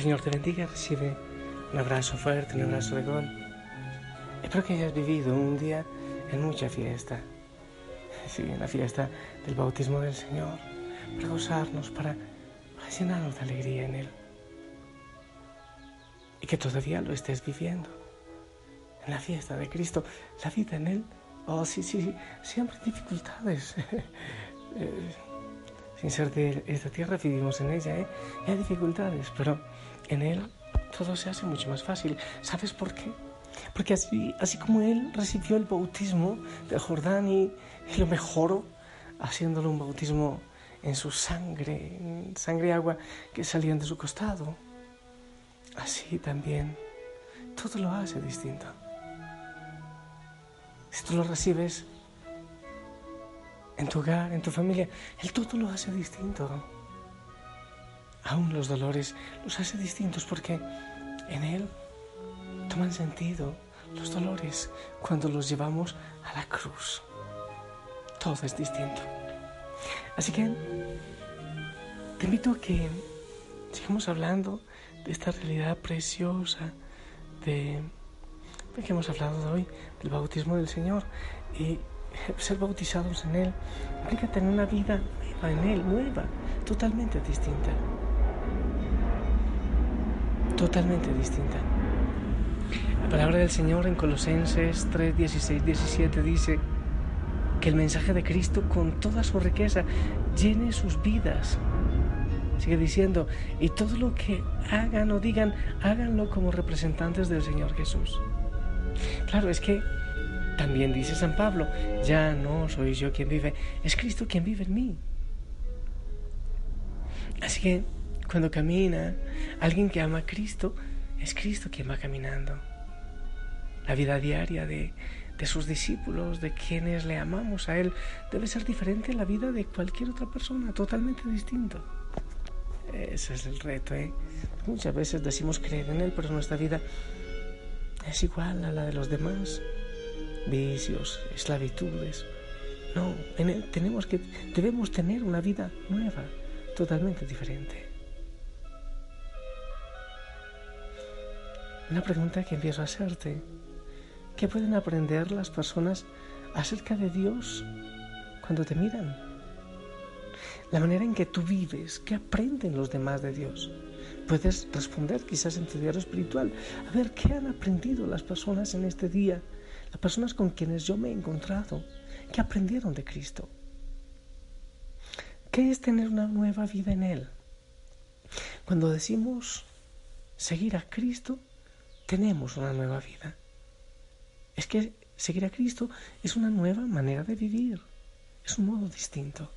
Señor te bendiga, recibe un abrazo fuerte, un abrazo de gol. Espero que hayas vivido un día en mucha fiesta. Sí, en la fiesta del bautismo del Señor, para gozarnos, para, para llenarnos de alegría en Él. Y que todavía lo estés viviendo. En la fiesta de Cristo, la vida en Él. Oh, sí, sí, sí, siempre hay dificultades. Eh, sin ser de esta tierra, vivimos en ella, ¿eh? Y hay dificultades, pero en Él todo se hace mucho más fácil. ¿Sabes por qué? Porque así, así como Él recibió el bautismo de Jordán y, lo mejoró, haciéndolo un bautismo en su sangre, en sangre y agua que salían de su costado, así también todo lo hace distinto. Si tú lo recibes en tu hogar, en tu familia, Él todo lo hace distinto. Aún los dolores los hace distintos porque en Él toman sentido los dolores cuando los llevamos a la cruz. Todo es distinto. Así que te invito a que sigamos hablando de esta realidad preciosa de, de que hemos hablado hoy, del bautismo del Señor. Y ser bautizados en Él implica tener una vida nueva en Él, nueva, totalmente distinta. Totalmente distinta. La palabra del Señor en Colosenses 3, 16, 17 dice que el mensaje de Cristo con toda su riqueza llene sus vidas. Sigue diciendo, y todo lo que hagan o digan, háganlo como representantes del Señor Jesús. Claro, es que también dice San Pablo, ya no soy yo quien vive, es Cristo quien vive en mí. Así que cuando camina alguien que ama a Cristo, es Cristo quien va caminando. La vida diaria de, de sus discípulos, de quienes le amamos a Él, debe ser diferente a la vida de cualquier otra persona, totalmente distinto. Ese es el reto, ¿eh? Muchas veces decimos creer en Él, pero nuestra vida es igual a la de los demás vicios, esclavitudes. No, en él tenemos que, debemos tener una vida nueva, totalmente diferente. Una pregunta que empiezo a hacerte. ¿Qué pueden aprender las personas acerca de Dios cuando te miran? La manera en que tú vives, ¿qué aprenden los demás de Dios? Puedes responder quizás en tu diario espiritual. A ver, ¿qué han aprendido las personas en este día? las personas con quienes yo me he encontrado, que aprendieron de Cristo. ¿Qué es tener una nueva vida en Él? Cuando decimos seguir a Cristo, tenemos una nueva vida. Es que seguir a Cristo es una nueva manera de vivir, es un modo distinto.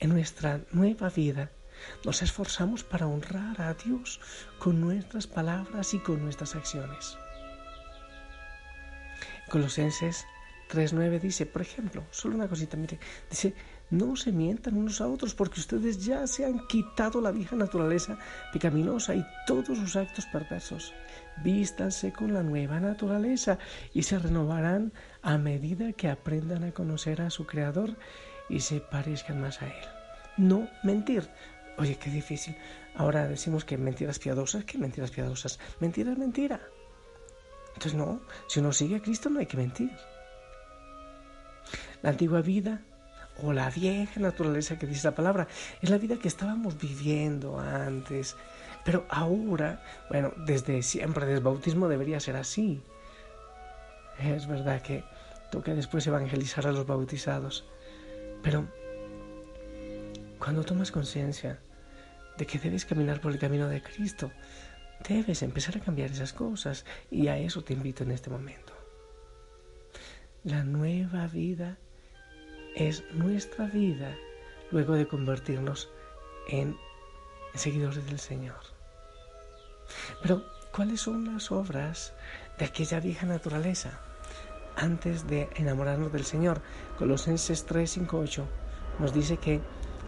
En nuestra nueva vida nos esforzamos para honrar a Dios con nuestras palabras y con nuestras acciones. Colosenses 3.9 dice, por ejemplo, solo una cosita, mire, dice, no se mientan unos a otros porque ustedes ya se han quitado la vieja naturaleza pecaminosa y todos sus actos perversos. Vístanse con la nueva naturaleza y se renovarán a medida que aprendan a conocer a su Creador y se parezcan más a Él. No mentir. Oye, qué difícil. Ahora decimos que mentiras piadosas, ¿qué mentiras piadosas? Mentira es mentira. Entonces no, si uno sigue a Cristo no hay que mentir. La antigua vida o la vieja naturaleza que dice la palabra es la vida que estábamos viviendo antes. Pero ahora, bueno, desde siempre, desde el bautismo debería ser así. Es verdad que toca después evangelizar a los bautizados. Pero Cuando tomas conciencia de que debes caminar por el camino de Cristo, debes empezar a cambiar esas cosas y a eso te invito en este momento. La nueva vida es nuestra vida luego de convertirnos en seguidores del Señor. Pero, ¿cuáles son las obras de aquella vieja naturaleza antes de enamorarnos del Señor? Colosenses 3, 5, 8 nos dice que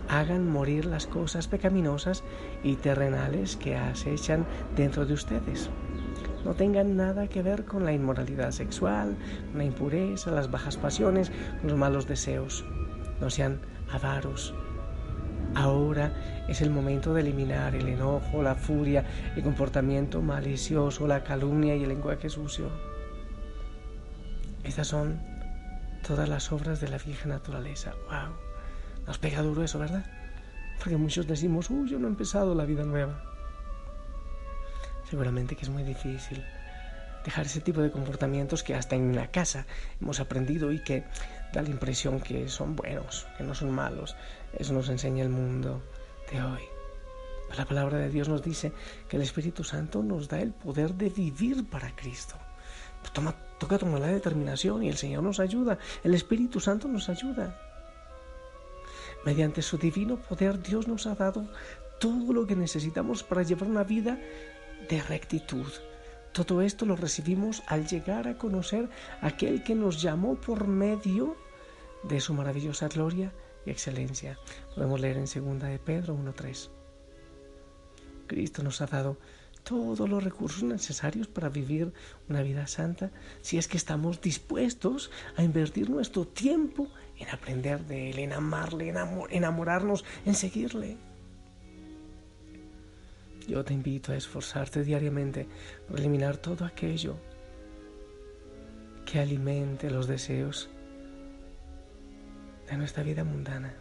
hagan morir las cosas pecaminosas y terrenales que acechan dentro de ustedes. No tengan nada que ver con la inmoralidad sexual, la impureza, las bajas pasiones, los malos deseos. No sean avaros. Ahora es el momento de eliminar el enojo, la furia, el comportamiento malicioso, la calumnia y el lenguaje sucio. Estas son todas las obras de la vieja naturaleza. ¡Wow! Nos pega duro eso, ¿verdad? Porque muchos decimos, uy, yo no he empezado la vida nueva. Seguramente que es muy difícil dejar ese tipo de comportamientos que hasta en la casa hemos aprendido y que da la impresión que son buenos, que no son malos. Eso nos enseña el mundo de hoy. La palabra de Dios nos dice que el Espíritu Santo nos da el poder de vivir para Cristo. Toma, toca tomar la determinación y el Señor nos ayuda. El Espíritu Santo nos ayuda. Mediante su divino poder Dios nos ha dado todo lo que necesitamos para llevar una vida de rectitud. Todo esto lo recibimos al llegar a conocer aquel que nos llamó por medio de su maravillosa gloria y excelencia. Podemos leer en 2 de Pedro 1.3. Cristo nos ha dado todos los recursos necesarios para vivir una vida santa si es que estamos dispuestos a invertir nuestro tiempo en aprender de Él, en amarle, en enamorarnos, en seguirle. Yo te invito a esforzarte diariamente por eliminar todo aquello que alimente los deseos de nuestra vida mundana.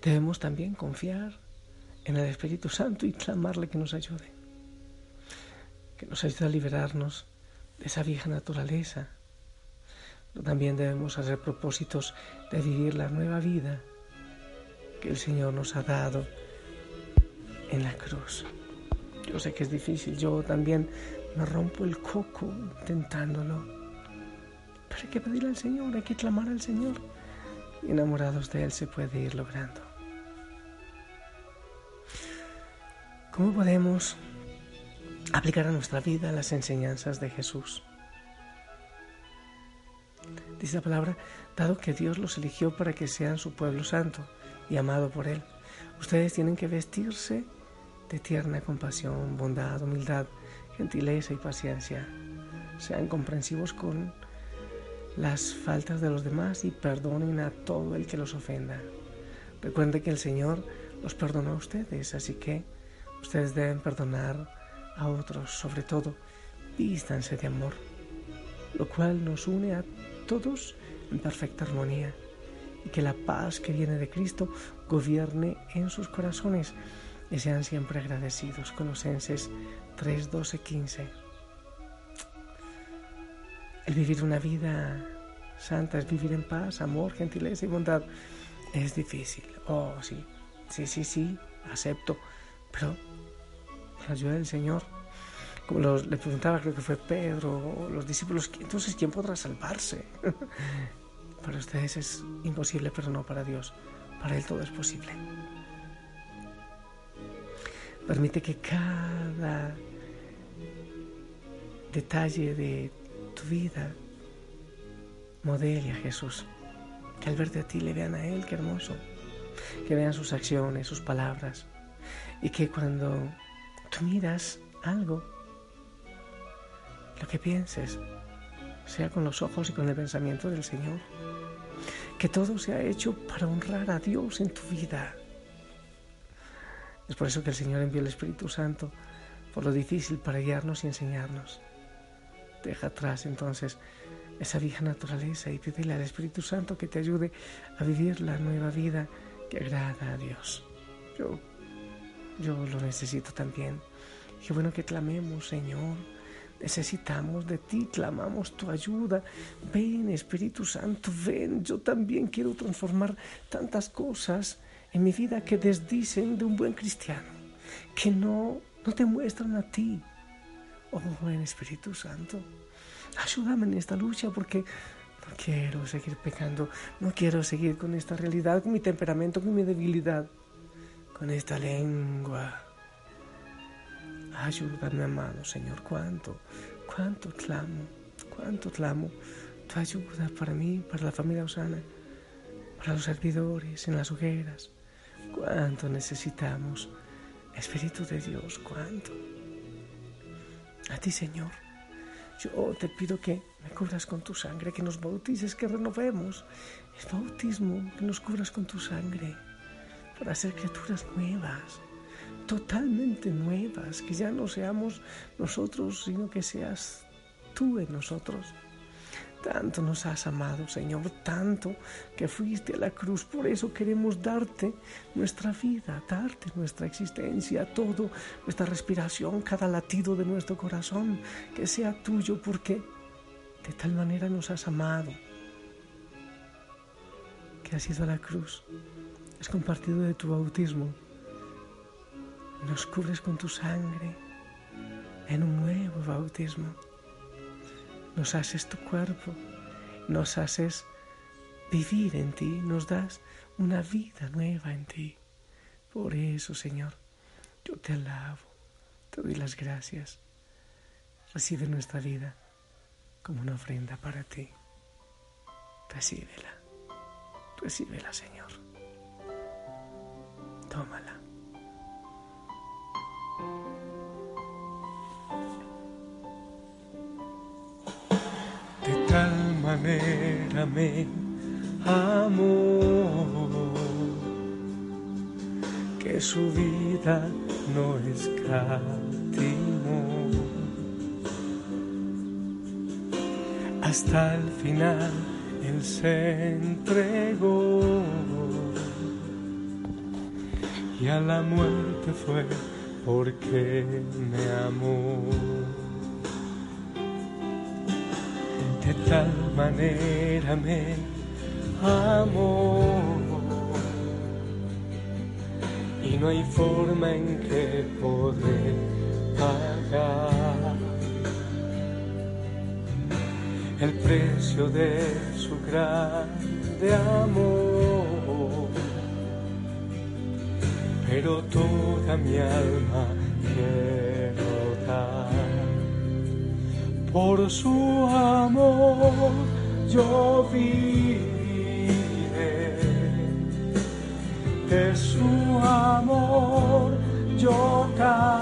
Debemos también confiar en el Espíritu Santo y clamarle que nos ayude, que nos ayude a liberarnos de esa vieja naturaleza. Pero también debemos hacer propósitos de vivir la nueva vida que el Señor nos ha dado en la cruz. Yo sé que es difícil, yo también me rompo el coco intentándolo. Pero hay que pedirle al Señor, hay que clamar al Señor. Enamorados de Él se puede ir logrando. ¿Cómo podemos aplicar a nuestra vida las enseñanzas de Jesús? Dice la palabra, dado que Dios los eligió para que sean su pueblo santo y amado por Él, ustedes tienen que vestirse de tierna compasión, bondad, humildad, gentileza y paciencia. Sean comprensivos con las faltas de los demás y perdonen a todo el que los ofenda. Recuerden que el Señor los perdonó a ustedes, así que Ustedes deben perdonar a otros, sobre todo, vístanse de amor, lo cual nos une a todos en perfecta armonía y que la paz que viene de Cristo gobierne en sus corazones y sean siempre agradecidos. Colosenses 3, 12, 15. El vivir una vida santa es vivir en paz, amor, gentileza y bondad. Es difícil. Oh, sí, sí, sí, sí, acepto. Pero la ayuda del Señor. Como le preguntaba, creo que fue Pedro, los discípulos, entonces ¿quién podrá salvarse? para ustedes es imposible, pero no para Dios. Para Él todo es posible. Permite que cada detalle de tu vida modele a Jesús. Que al verte a ti le vean a Él, qué hermoso. Que vean sus acciones, sus palabras. Y que cuando tú miras algo, lo que pienses, sea con los ojos y con el pensamiento del Señor. Que todo se ha hecho para honrar a Dios en tu vida. Es por eso que el Señor envió el Espíritu Santo, por lo difícil para guiarnos y enseñarnos. Deja atrás entonces esa vieja naturaleza y pídele al Espíritu Santo que te ayude a vivir la nueva vida que agrada a Dios. Yo yo lo necesito también. Qué bueno que clamemos, Señor. Necesitamos de ti, clamamos tu ayuda. Ven, Espíritu Santo, ven. Yo también quiero transformar tantas cosas en mi vida que desdicen de un buen cristiano, que no, no te muestran a ti. Oh, buen Espíritu Santo, ayúdame en esta lucha porque no quiero seguir pecando, no quiero seguir con esta realidad, con mi temperamento, con mi debilidad, con esta lengua. Ayúdame, amado Señor, cuánto, cuánto clamo, cuánto clamo tu ayuda para mí, para la familia Osana, para los servidores en las hogueras. Cuánto necesitamos, Espíritu de Dios, cuánto. A ti, Señor, yo te pido que me cubras con tu sangre, que nos bautices, que renovemos el bautismo, que nos cubras con tu sangre, para ser criaturas nuevas, totalmente nuevas, que ya no seamos nosotros, sino que seas tú en nosotros. Tanto nos has amado, Señor, tanto que fuiste a la cruz. Por eso queremos darte nuestra vida, darte nuestra existencia, todo, nuestra respiración, cada latido de nuestro corazón, que sea tuyo, porque de tal manera nos has amado, que has ido a la cruz, has compartido de tu bautismo, nos cubres con tu sangre en un nuevo bautismo nos haces tu cuerpo, nos haces vivir en ti, nos das una vida nueva en ti. Por eso, Señor, yo te alabo, te doy las gracias. Recibe nuestra vida como una ofrenda para ti. Recíbela, recíbela, Señor. Tómala. Tal manera me amó que su vida no escatimó. Hasta el final él se entregó y a la muerte fue porque me amó. De tal manera me amó y no hay forma en que podré pagar el precio de su grande amor. Pero toda mi alma quiero por su amor yo viviré, de su amor yo cantaré,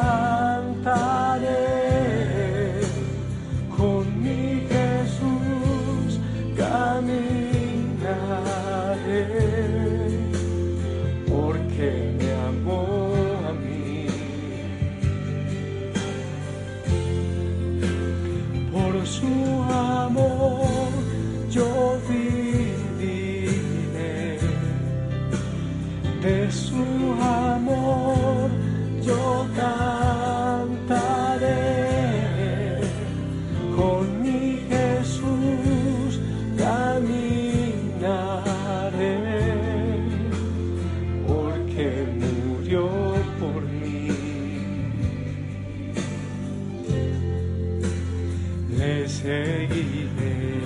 seguiré.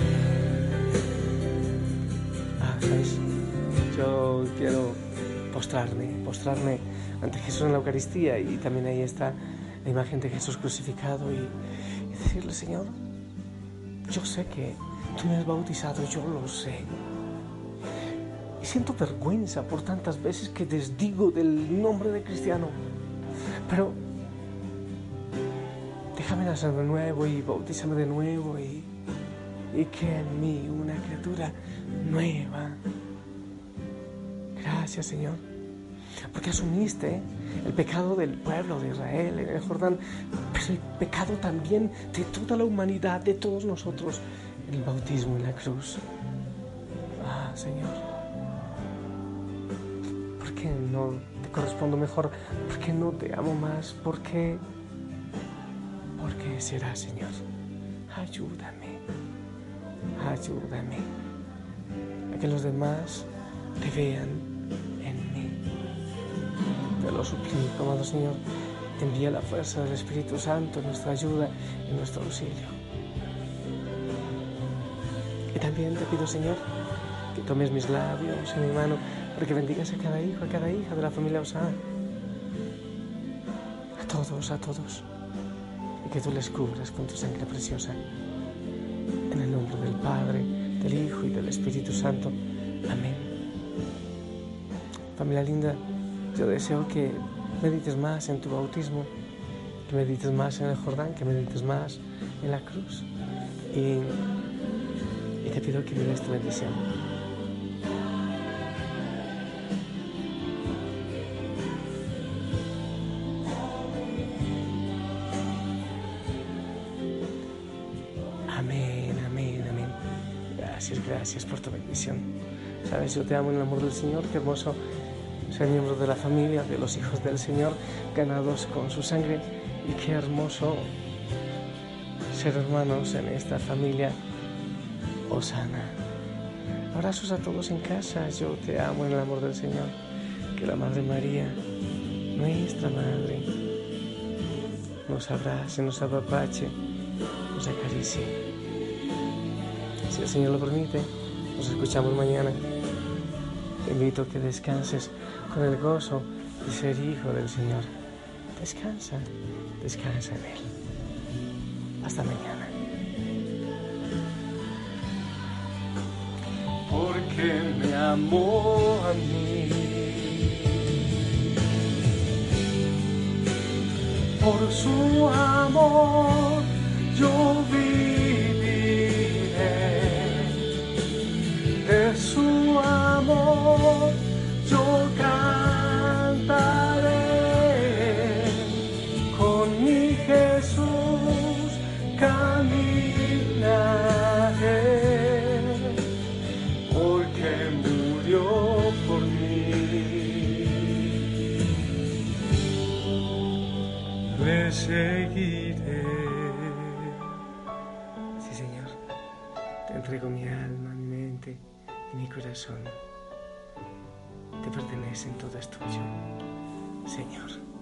Ah, ¿sabes? Yo quiero postrarme, postrarme ante Jesús en la Eucaristía y también ahí está la imagen de Jesús crucificado y, y decirle, Señor, yo sé que tú me has bautizado, yo lo sé. Y siento vergüenza por tantas veces que desdigo del nombre de cristiano. Pero déjame nacer de nuevo y bautízame de nuevo y, y que en mí una criatura nueva. Gracias Señor, porque asumiste el pecado del pueblo de Israel en el Jordán, pero el pecado también de toda la humanidad, de todos nosotros, el bautismo en la cruz. Ah, Señor, ¿por qué no te correspondo mejor? ¿Por qué no te amo más? ¿Por qué? ¿Por qué será, Señor? Ayúdame, ayúdame a que los demás te vean en mí. lo suplico, amado Señor, envía la fuerza del Espíritu Santo nuestra ayuda, en nuestro auxilio. Y también te pido, Señor, que tomes mis labios en mi mano, para que bendigas a cada hijo, a cada hija de la familia Osana. A todos, a todos. Que tú les cubras con tu sangre preciosa. En el nombre del Padre, del Hijo y del Espíritu Santo. Amén. Familia linda, yo deseo que medites más en tu bautismo, que medites más en el Jordán, que medites más en la cruz. Y, y te pido que des tu bendición. Por tu bendición. Sabes, yo te amo en el amor del Señor. Qué hermoso ser miembro de la familia, de los hijos del Señor, ganados con su sangre. Y qué hermoso ser hermanos en esta familia Osana. Abrazos a todos en casa. Yo te amo en el amor del Señor. Que la Madre María, nuestra Madre, nos abrace, nos apapache, nos acaricie. Si el Señor lo permite, nos escuchamos mañana. Te invito a que descanses con el gozo de ser hijo del Señor. Descansa, descansa en Él. Hasta mañana. Porque me amó a mí. Por su amor corazón. Te pertenecen, todo es tuyo. Señor.